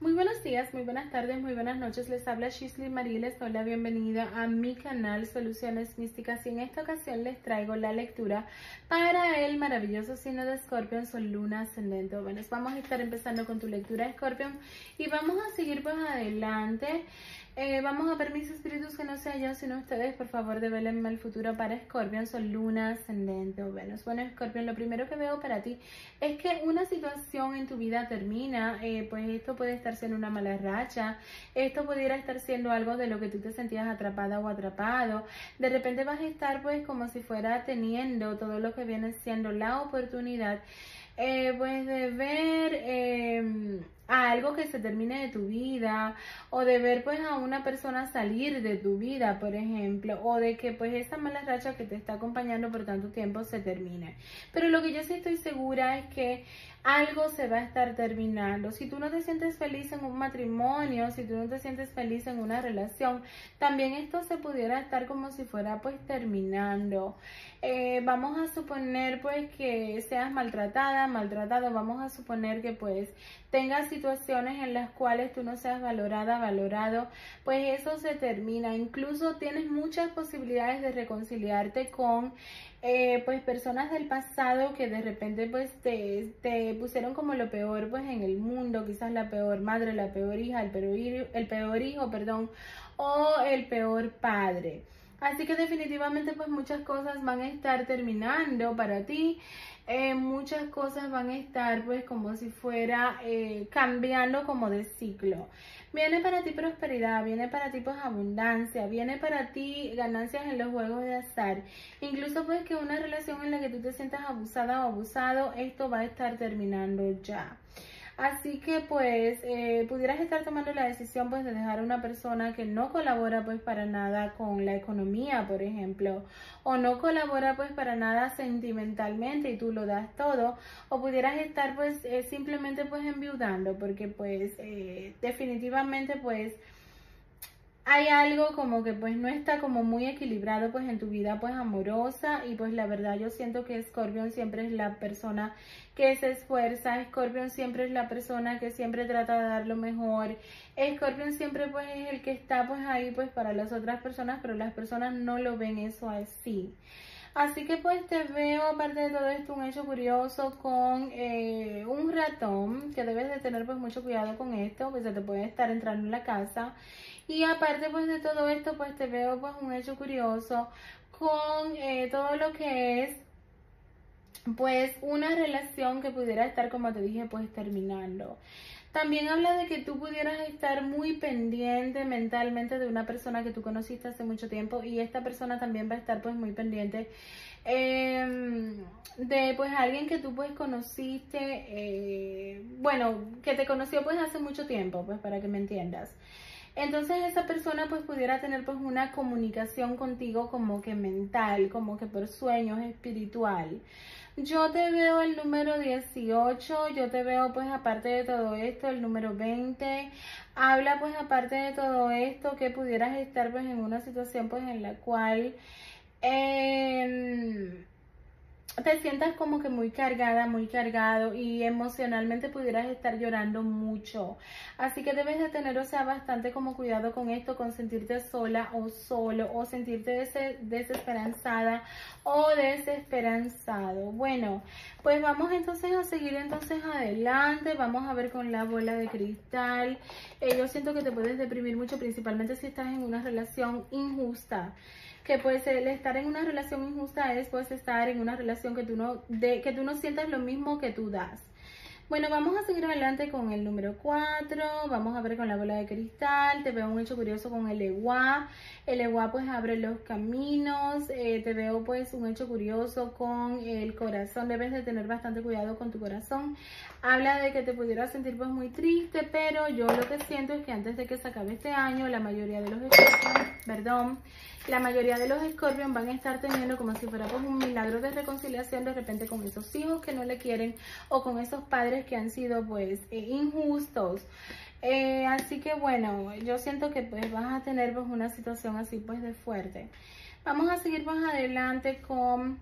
Muy buenos días, muy buenas tardes, muy buenas noches. Les habla Shisley Marie, les doy la bienvenida a mi canal Soluciones Místicas y en esta ocasión les traigo la lectura para el maravilloso signo de Scorpion, Sol, Luna, Ascendente o Venus. Vamos a estar empezando con tu lectura Scorpion y vamos a seguir pues adelante. Eh, vamos a ver mis espíritus que no sea yo sino ustedes, por favor develenme el futuro para Scorpion, Sol, Luna, Ascendente o Venus. Bueno Scorpion, lo primero que veo para ti es que una situación en tu vida termina, eh, pues esto puede estar siendo una mala racha, esto pudiera estar siendo algo de lo que tú te sentías atrapada o atrapado, de repente vas a estar pues como si fuera teniendo todo lo que viene siendo la oportunidad eh, pues de ver eh, a algo que se termine de tu vida o de ver pues a una persona salir de tu vida, por ejemplo, o de que pues esa mala racha que te está acompañando por tanto tiempo se termine. Pero lo que yo sí estoy segura es que algo se va a estar terminando. Si tú no te sientes feliz en un matrimonio, si tú no te sientes feliz en una relación, también esto se pudiera estar como si fuera pues terminando. Eh, vamos a suponer pues que seas maltratada, maltratado, vamos a suponer que pues tengas situaciones en las cuales tú no seas valorada, valorado, pues eso se termina. Incluso tienes muchas posibilidades de reconciliarte con eh, pues personas del pasado que de repente pues te, te, pusieron como lo peor pues en el mundo, quizás la peor madre, la peor hija, el peor, el peor hijo, perdón, o el peor padre. Así que definitivamente pues muchas cosas van a estar terminando para ti. Eh, muchas cosas van a estar pues como si fuera eh, cambiando como de ciclo. Viene para ti prosperidad, viene para ti pues abundancia, viene para ti ganancias en los juegos de azar. Incluso pues que una relación en la que tú te sientas abusada o abusado, esto va a estar terminando ya. Así que pues eh, pudieras estar tomando la decisión pues de dejar a una persona que no colabora pues para nada con la economía, por ejemplo, o no colabora pues para nada sentimentalmente y tú lo das todo, o pudieras estar pues eh, simplemente pues enviudando porque pues eh, definitivamente pues hay algo como que pues no está como muy equilibrado pues en tu vida pues amorosa y pues la verdad yo siento que Scorpion siempre es la persona que se esfuerza, Scorpion siempre es la persona que siempre trata de dar lo mejor, Scorpion siempre pues es el que está pues ahí pues para las otras personas pero las personas no lo ven eso así. Así que pues te veo, aparte de todo esto, un hecho curioso con eh, un ratón, que debes de tener pues mucho cuidado con esto, pues se te puede estar entrando en la casa. Y aparte pues de todo esto, pues te veo pues un hecho curioso con eh, todo lo que es pues una relación que pudiera estar, como te dije, pues terminando. También habla de que tú pudieras estar muy pendiente mentalmente de una persona que tú conociste hace mucho tiempo y esta persona también va a estar pues muy pendiente em, de pues alguien que tú pues conociste, eh, bueno, que te conoció pues hace mucho tiempo, pues para que me entiendas. Entonces esa persona pues pudiera tener pues una comunicación contigo como que mental, como que por sueños espiritual. Yo te veo el número 18, yo te veo pues aparte de todo esto el número 20. Habla pues aparte de todo esto que pudieras estar pues en una situación pues en la cual... Eh, te sientas como que muy cargada, muy cargado y emocionalmente pudieras estar llorando mucho. Así que debes de tener, o sea, bastante como cuidado con esto, con sentirte sola o solo o sentirte desesperanzada o desesperanzado. Bueno, Pues vamos entonces a seguir entonces adelante, vamos a ver con la bola de cristal. Eh, yo siento que te puedes deprimir mucho, principalmente si estás en una relación injusta que pues el estar en una relación injusta es pues estar en una relación que tú no de, que tú no sientas lo mismo que tú das. Bueno, vamos a seguir adelante con el número 4. Vamos a ver con la bola de cristal. Te veo un hecho curioso con el EWA. El EWA pues abre los caminos. Eh, te veo pues un hecho curioso con el corazón. Debes de tener bastante cuidado con tu corazón. Habla de que te pudieras sentir pues muy triste, pero yo lo que siento es que antes de que se acabe este año, la mayoría de los perdón, la mayoría de los Scorpion van a estar teniendo como si fuera pues un milagro de reconciliación de repente con esos hijos que no le quieren o con esos padres que han sido pues eh, injustos. Eh, así que bueno, yo siento que pues vas a tener pues una situación así pues de fuerte. Vamos a seguir más adelante con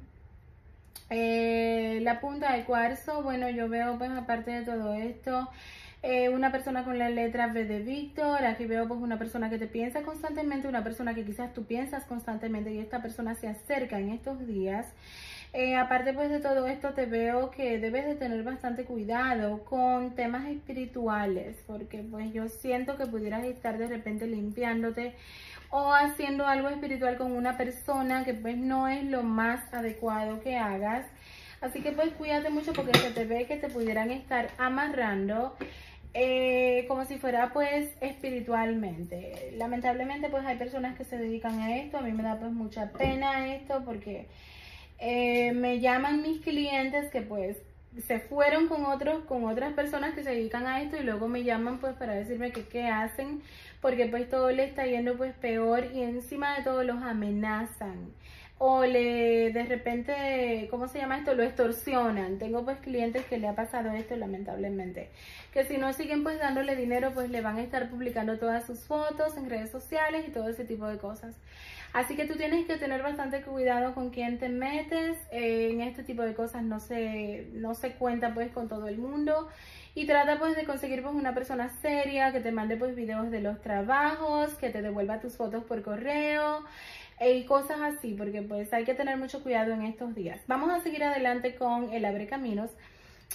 eh, la punta de cuarzo. Bueno, yo veo pues aparte de todo esto eh, una persona con la letra V de Víctor, aquí veo pues una persona que te piensa constantemente, una persona que quizás tú piensas constantemente y esta persona se acerca en estos días. Eh, aparte pues de todo esto te veo que debes de tener bastante cuidado con temas espirituales porque pues yo siento que pudieras estar de repente limpiándote o haciendo algo espiritual con una persona que pues no es lo más adecuado que hagas. Así que pues cuídate mucho porque se te ve que te pudieran estar amarrando eh, como si fuera pues espiritualmente. Lamentablemente pues hay personas que se dedican a esto, a mí me da pues mucha pena esto porque eh, me llaman mis clientes que pues se fueron con otros, con otras personas que se dedican a esto y luego me llaman pues para decirme que qué hacen porque pues todo le está yendo pues peor y encima de todo los amenazan o le de repente, ¿cómo se llama esto? Lo extorsionan. Tengo pues clientes que le ha pasado esto lamentablemente. Que si no siguen pues dándole dinero pues le van a estar publicando todas sus fotos en redes sociales y todo ese tipo de cosas. Así que tú tienes que tener bastante cuidado con quién te metes. Eh, en este tipo de cosas no se, no se cuenta pues con todo el mundo. Y trata pues de conseguir pues una persona seria que te mande pues videos de los trabajos, que te devuelva tus fotos por correo y cosas así, porque pues hay que tener mucho cuidado en estos días. Vamos a seguir adelante con el abre caminos.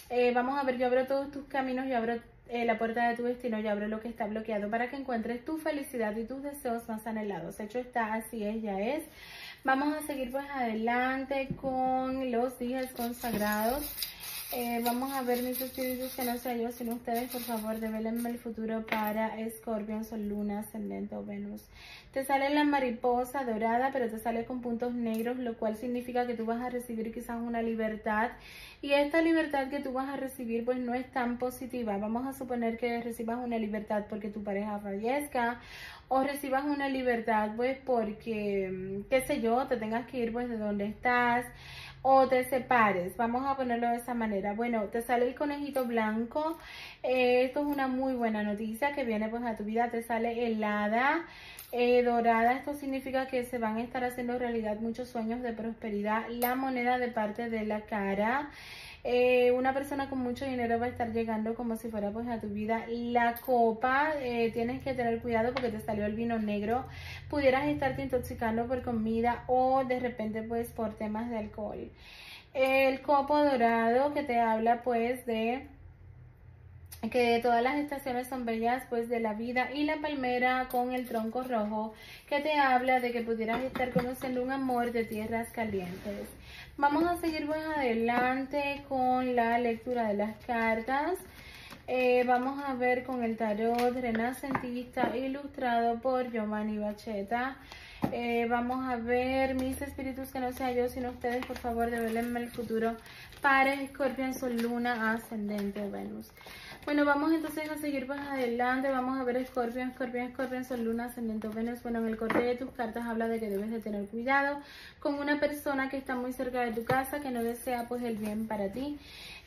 Eh, vamos a ver, yo abro todos tus caminos, yo abro eh, la puerta de tu destino, yo abro lo que está bloqueado para que encuentres tu felicidad y tus deseos más anhelados. Hecho está, así es, ya es. Vamos a seguir pues adelante con los días consagrados. Eh, vamos a ver mis espíritus que no sea yo, sino ustedes, por favor, develenme el futuro para Scorpion, Sol, Luna, Ascendente o Venus. Te sale la mariposa dorada, pero te sale con puntos negros, lo cual significa que tú vas a recibir quizás una libertad. Y esta libertad que tú vas a recibir, pues no es tan positiva. Vamos a suponer que recibas una libertad porque tu pareja fallezca o recibas una libertad, pues porque, mm, qué sé yo, te tengas que ir pues de donde estás o te separes. Vamos a ponerlo de esa manera. Bueno, te sale el conejito blanco. Eh, esto es una muy buena noticia que viene pues a tu vida. Te sale helada. Eh, dorada, esto significa que se van a estar haciendo realidad muchos sueños de prosperidad. La moneda de parte de la cara. Eh, una persona con mucho dinero va a estar llegando como si fuera pues a tu vida. La copa, eh, tienes que tener cuidado porque te salió el vino negro. Pudieras estarte intoxicando por comida o de repente pues por temas de alcohol. El copo dorado que te habla pues de que todas las estaciones son bellas pues de la vida y la palmera con el tronco rojo que te habla de que pudieras estar conociendo un amor de tierras calientes. Vamos a seguir más adelante con la lectura de las cartas. Eh, vamos a ver con el tarot renacentista ilustrado por Giovanni Bacheta. Eh, vamos a ver mis espíritus que no sea yo, sino ustedes, por favor, develenme el futuro para Escorpión, Sol, Luna, Ascendente, Venus. Bueno, vamos entonces a seguir más adelante. Vamos a ver Escorpión, Escorpión, Escorpión, Sol, Luna, Ascendente Venus. Bueno, en el corte de tus cartas habla de que debes de tener cuidado con una persona que está muy cerca de tu casa, que no desea pues el bien para ti.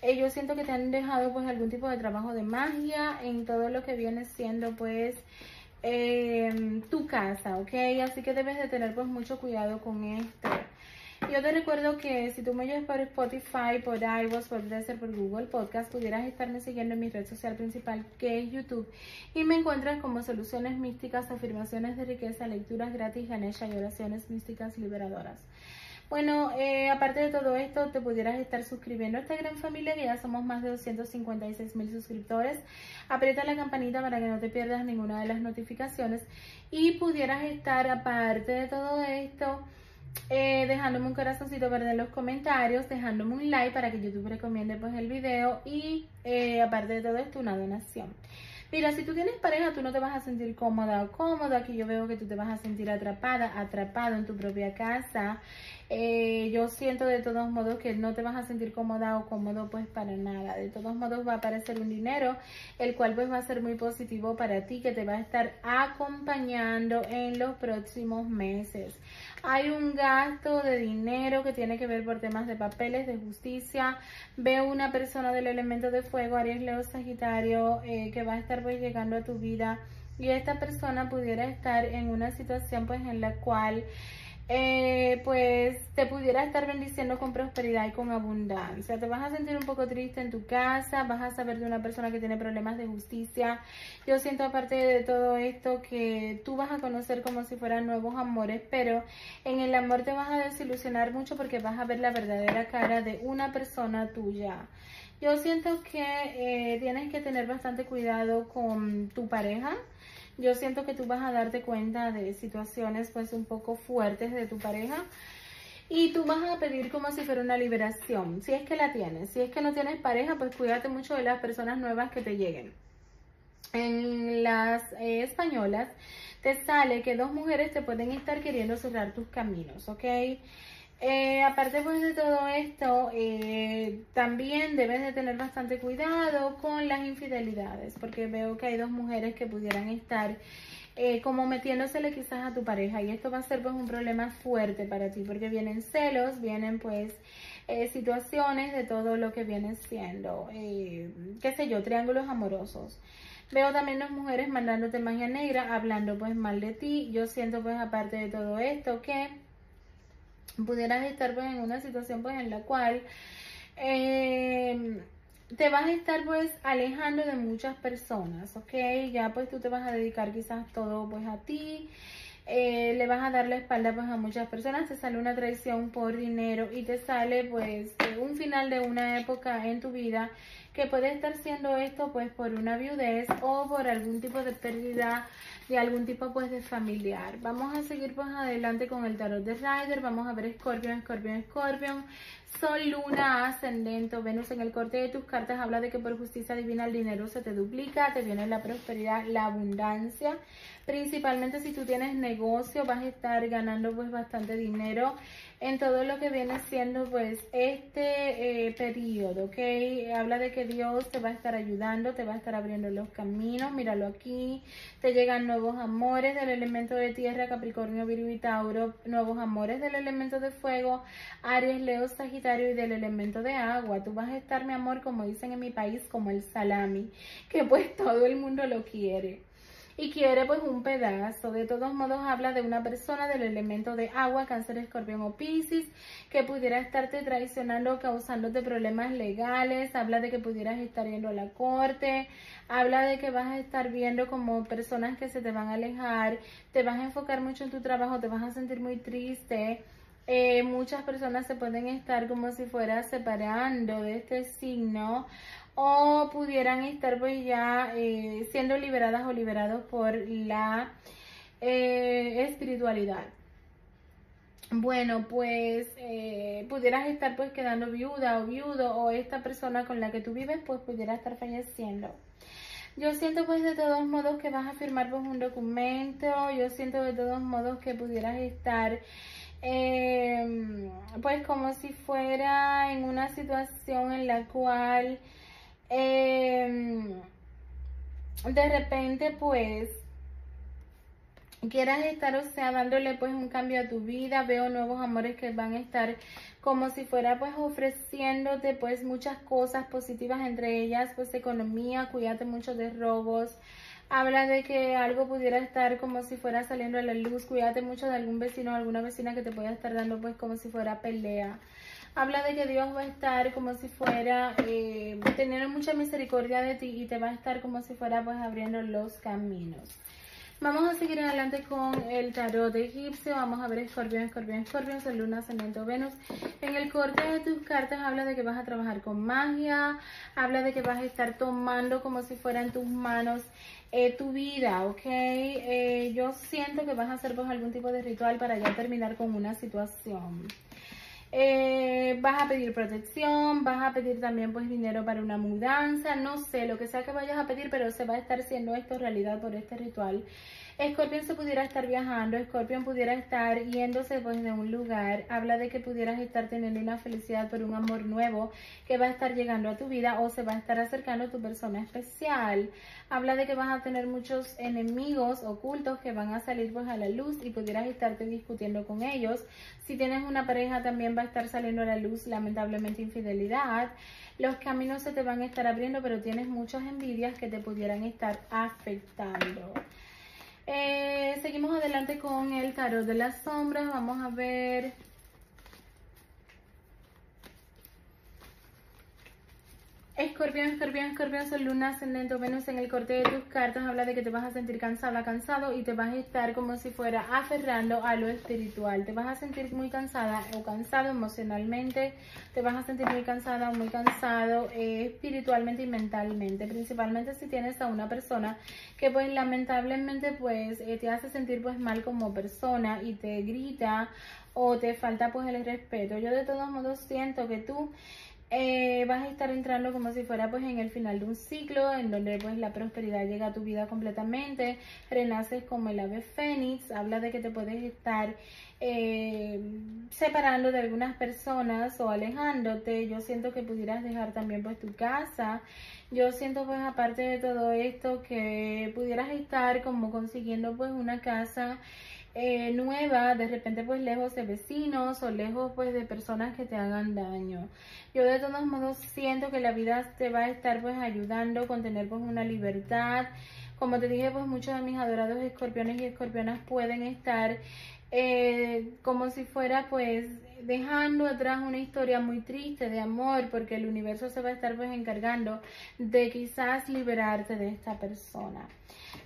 Eh, yo siento que te han dejado pues algún tipo de trabajo de magia en todo lo que viene siendo pues eh, tu casa, ¿ok? Así que debes de tener pues mucho cuidado con esto. Yo te recuerdo que si tú me oyes por Spotify, por iVoox, por Dresser, por Google Podcast, pudieras estarme siguiendo en mi red social principal que es YouTube y me encuentras como Soluciones Místicas, Afirmaciones de Riqueza, Lecturas Gratis, Ganesha y Oraciones Místicas Liberadoras. Bueno, eh, aparte de todo esto, te pudieras estar suscribiendo a esta gran familia, que ya somos más de 256 mil suscriptores. Aprieta la campanita para que no te pierdas ninguna de las notificaciones y pudieras estar, aparte de todo esto, eh, dejándome un corazoncito verde en los comentarios, dejándome un like para que YouTube recomiende pues el video y eh, aparte de todo esto una donación. Mira, si tú tienes pareja, tú no te vas a sentir cómoda o cómodo. Aquí yo veo que tú te vas a sentir atrapada, atrapado en tu propia casa. Eh, yo siento de todos modos que no te vas a sentir cómoda o cómodo pues para nada. De todos modos va a aparecer un dinero, el cual pues va a ser muy positivo para ti, que te va a estar acompañando en los próximos meses. Hay un gasto de dinero que tiene que ver por temas de papeles, de justicia. Veo una persona del elemento de fuego, Aries, Leo, Sagitario, eh, que va a estar pues llegando a tu vida. Y esta persona pudiera estar en una situación pues en la cual eh, pues te pudiera estar bendiciendo con prosperidad y con abundancia. Te vas a sentir un poco triste en tu casa, vas a saber de una persona que tiene problemas de justicia. Yo siento aparte de todo esto que tú vas a conocer como si fueran nuevos amores, pero en el amor te vas a desilusionar mucho porque vas a ver la verdadera cara de una persona tuya. Yo siento que eh, tienes que tener bastante cuidado con tu pareja yo siento que tú vas a darte cuenta de situaciones pues un poco fuertes de tu pareja y tú vas a pedir como si fuera una liberación, si es que la tienes. Si es que no tienes pareja, pues cuídate mucho de las personas nuevas que te lleguen. En las eh, españolas te sale que dos mujeres te pueden estar queriendo cerrar tus caminos, ¿ok? Eh, aparte pues de todo esto, eh, también debes de tener bastante cuidado con las infidelidades, porque veo que hay dos mujeres que pudieran estar eh, como metiéndosele quizás a tu pareja y esto va a ser pues un problema fuerte para ti, porque vienen celos, vienen pues situaciones de todo lo que viene siendo, qué sé yo, triángulos amorosos. Veo también las mujeres mandándote magia negra, hablando pues mal de ti. Yo siento pues aparte de todo esto que pudieras estar pues en una situación pues en la cual em, te vas a estar pues alejando de muchas personas, ¿ok? Ya pues tú te vas a dedicar quizás todo pues a ti, eh, le vas a dar la espalda pues a muchas personas, te sale una traición por dinero y te sale pues un final de una época en tu vida que puede estar siendo esto pues por una viudez o por algún tipo de pérdida de algún tipo pues de familiar. Vamos a seguir pues adelante con el tarot de Rider, vamos a ver Scorpion, Scorpion, Scorpion. Sol, Luna, Ascendente, Venus en el corte de tus cartas habla de que por justicia divina el dinero se te duplica, te viene la prosperidad, la abundancia. Principalmente si tú tienes negocio vas a estar ganando pues bastante dinero en todo lo que viene siendo pues este eh, periodo, ¿ok? Habla de que Dios te va a estar ayudando, te va a estar abriendo los caminos, míralo aquí, te llegan nuevos amores del elemento de tierra, Capricornio, Virgo y Tauro, nuevos amores del elemento de fuego, Aries, Leo, Sagitario y del elemento de agua. Tú vas a estar, mi amor, como dicen en mi país, como el salami, que pues todo el mundo lo quiere y quiere pues un pedazo. De todos modos habla de una persona del elemento de agua, cáncer, escorpión o piscis, que pudiera estarte traicionando, causándote problemas legales. Habla de que pudieras estar yendo a la corte. Habla de que vas a estar viendo como personas que se te van a alejar. Te vas a enfocar mucho en tu trabajo, te vas a sentir muy triste. Eh, muchas personas se pueden estar como si fuera separando de este signo o pudieran estar pues ya eh, siendo liberadas o liberados por la eh, espiritualidad. Bueno, pues eh, pudieras estar pues quedando viuda o viudo o esta persona con la que tú vives pues pudiera estar falleciendo. Yo siento pues de todos modos que vas a firmar pues un documento, yo siento de todos modos que pudieras estar pues como si fuera en una situación en la cual Em, de repente pues quieras estar, o sea, dándole pues un cambio a tu vida, veo nuevos amores que van a estar como si fuera pues ofreciéndote pues muchas cosas positivas, entre ellas pues economía, cuídate mucho de robos, habla de que algo pudiera estar como si fuera saliendo a la luz, cuídate mucho de algún vecino o alguna vecina que te pueda estar dando pues como si fuera pelea habla de que Dios va a estar como si fuera, eh, tener mucha misericordia de ti y te va a estar como si fuera pues abriendo los caminos. Vamos a seguir adelante con el tarot de egipcio. Vamos a ver escorpión, escorpión, escorpión, sol, luna, ascendente Venus. En el corte de tus cartas habla de que vas a trabajar con magia, habla de que vas a estar tomando como si fuera en tus manos eh, tu vida, ¿ok? Eh, yo siento que vas a hacer pues algún tipo de ritual para ya terminar con una situación. Eh, vas a pedir protección, vas a pedir también pues dinero para una mudanza, no sé, lo que sea que vayas a pedir, pero se va a estar siendo esto realidad por este ritual. Escorpión se pudiera estar viajando, Escorpión pudiera estar yéndose pues de un lugar, habla de que pudieras estar teniendo una felicidad por un amor nuevo que va a estar llegando a tu vida o se va a estar acercando a tu persona especial. Habla de que vas a tener muchos enemigos ocultos que van a salir pues a la luz y pudieras estarte discutiendo con ellos. Si tienes una pareja también va a estar saliendo a la luz lamentablemente infidelidad. Los caminos se te van a estar abriendo pero tienes muchas envidias que te pudieran estar afectando. Eh, seguimos adelante con el tarot de las sombras. Vamos a ver Escorpión, escorpión, escorpión, sol, luna, ascendente Venus en el corte de tus cartas habla de que te vas a sentir cansada, cansado y te vas a estar como si fuera aferrando a lo espiritual. Te vas a sentir muy cansada o cansado emocionalmente, te vas a sentir muy cansada o muy cansado eh, espiritualmente y mentalmente, principalmente si tienes a una persona que pues lamentablemente pues eh, te hace sentir pues mal como persona y te grita o te falta pues el respeto. Yo de todos modos siento que tú eh, vas a estar entrando como si fuera pues en el final de un ciclo en donde pues la prosperidad llega a tu vida completamente, renaces como el ave fénix, habla de que te puedes estar eh, separando de algunas personas o alejándote, yo siento que pudieras dejar también pues tu casa, yo siento pues aparte de todo esto que pudieras estar como consiguiendo pues una casa eh, nueva, de repente pues lejos de vecinos o lejos pues de personas que te hagan daño. Yo de todos modos siento que la vida te va a estar pues ayudando con tener pues una libertad. Como te dije pues muchos de mis adorados escorpiones y escorpionas pueden estar eh, como si fuera pues dejando atrás una historia muy triste de amor porque el universo se va a estar pues encargando de quizás liberarte de esta persona.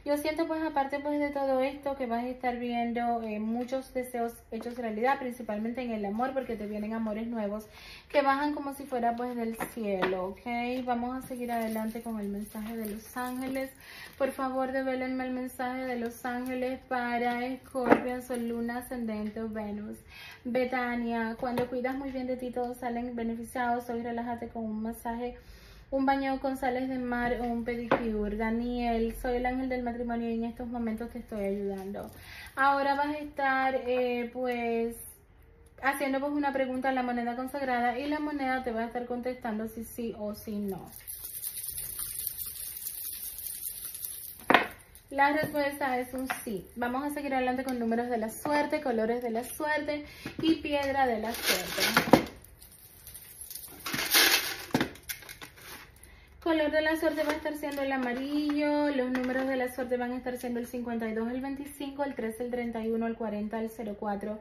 Yo siento pues aparte pues de todo esto que vas a estar viendo eh, muchos deseos hechos realidad, principalmente en el amor porque te vienen amores nuevos que bajan como si fuera pues del cielo, ¿ok? Vamos a seguir adelante con el mensaje de los ángeles. Por favor, develenme el mensaje de los ángeles para Scorpio, Sol, Luna, Ascendente Venus. Betania, cuando cuidas muy bien de ti todos salen beneficiados. Hoy relájate con un masaje un baño con sales de mar o un pedicure. Daniel, soy el ángel del matrimonio y en estos momentos te estoy ayudando. Ahora vas a estar, eh, pues, haciendo pues una pregunta a la moneda consagrada y la moneda te va a estar contestando si sí o si no. La respuesta es un sí. Vamos a seguir adelante con números de la suerte, colores de la suerte y piedra de la suerte. color de la suerte va a estar siendo el amarillo, los números de la suerte van a estar siendo el 52, el 25, el 13, el 31, el 40, el 04,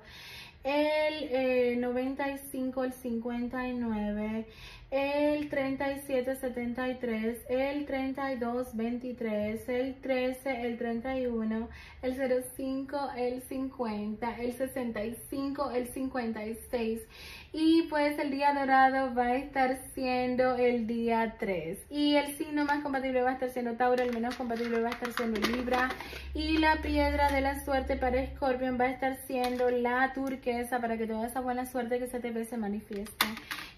el 95, eh, el 59, el 37, 73, el 32, 23, el 13, el 31, el 05, el 50, el 65, el 56 y pues el día dorado va a estar siendo el día 3. Y el signo más compatible va a estar siendo Tauro, el menos compatible va a estar siendo Libra. Y la piedra de la suerte para Scorpion va a estar siendo la turquesa para que toda esa buena suerte que se te ve se manifieste.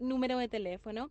número de teléfono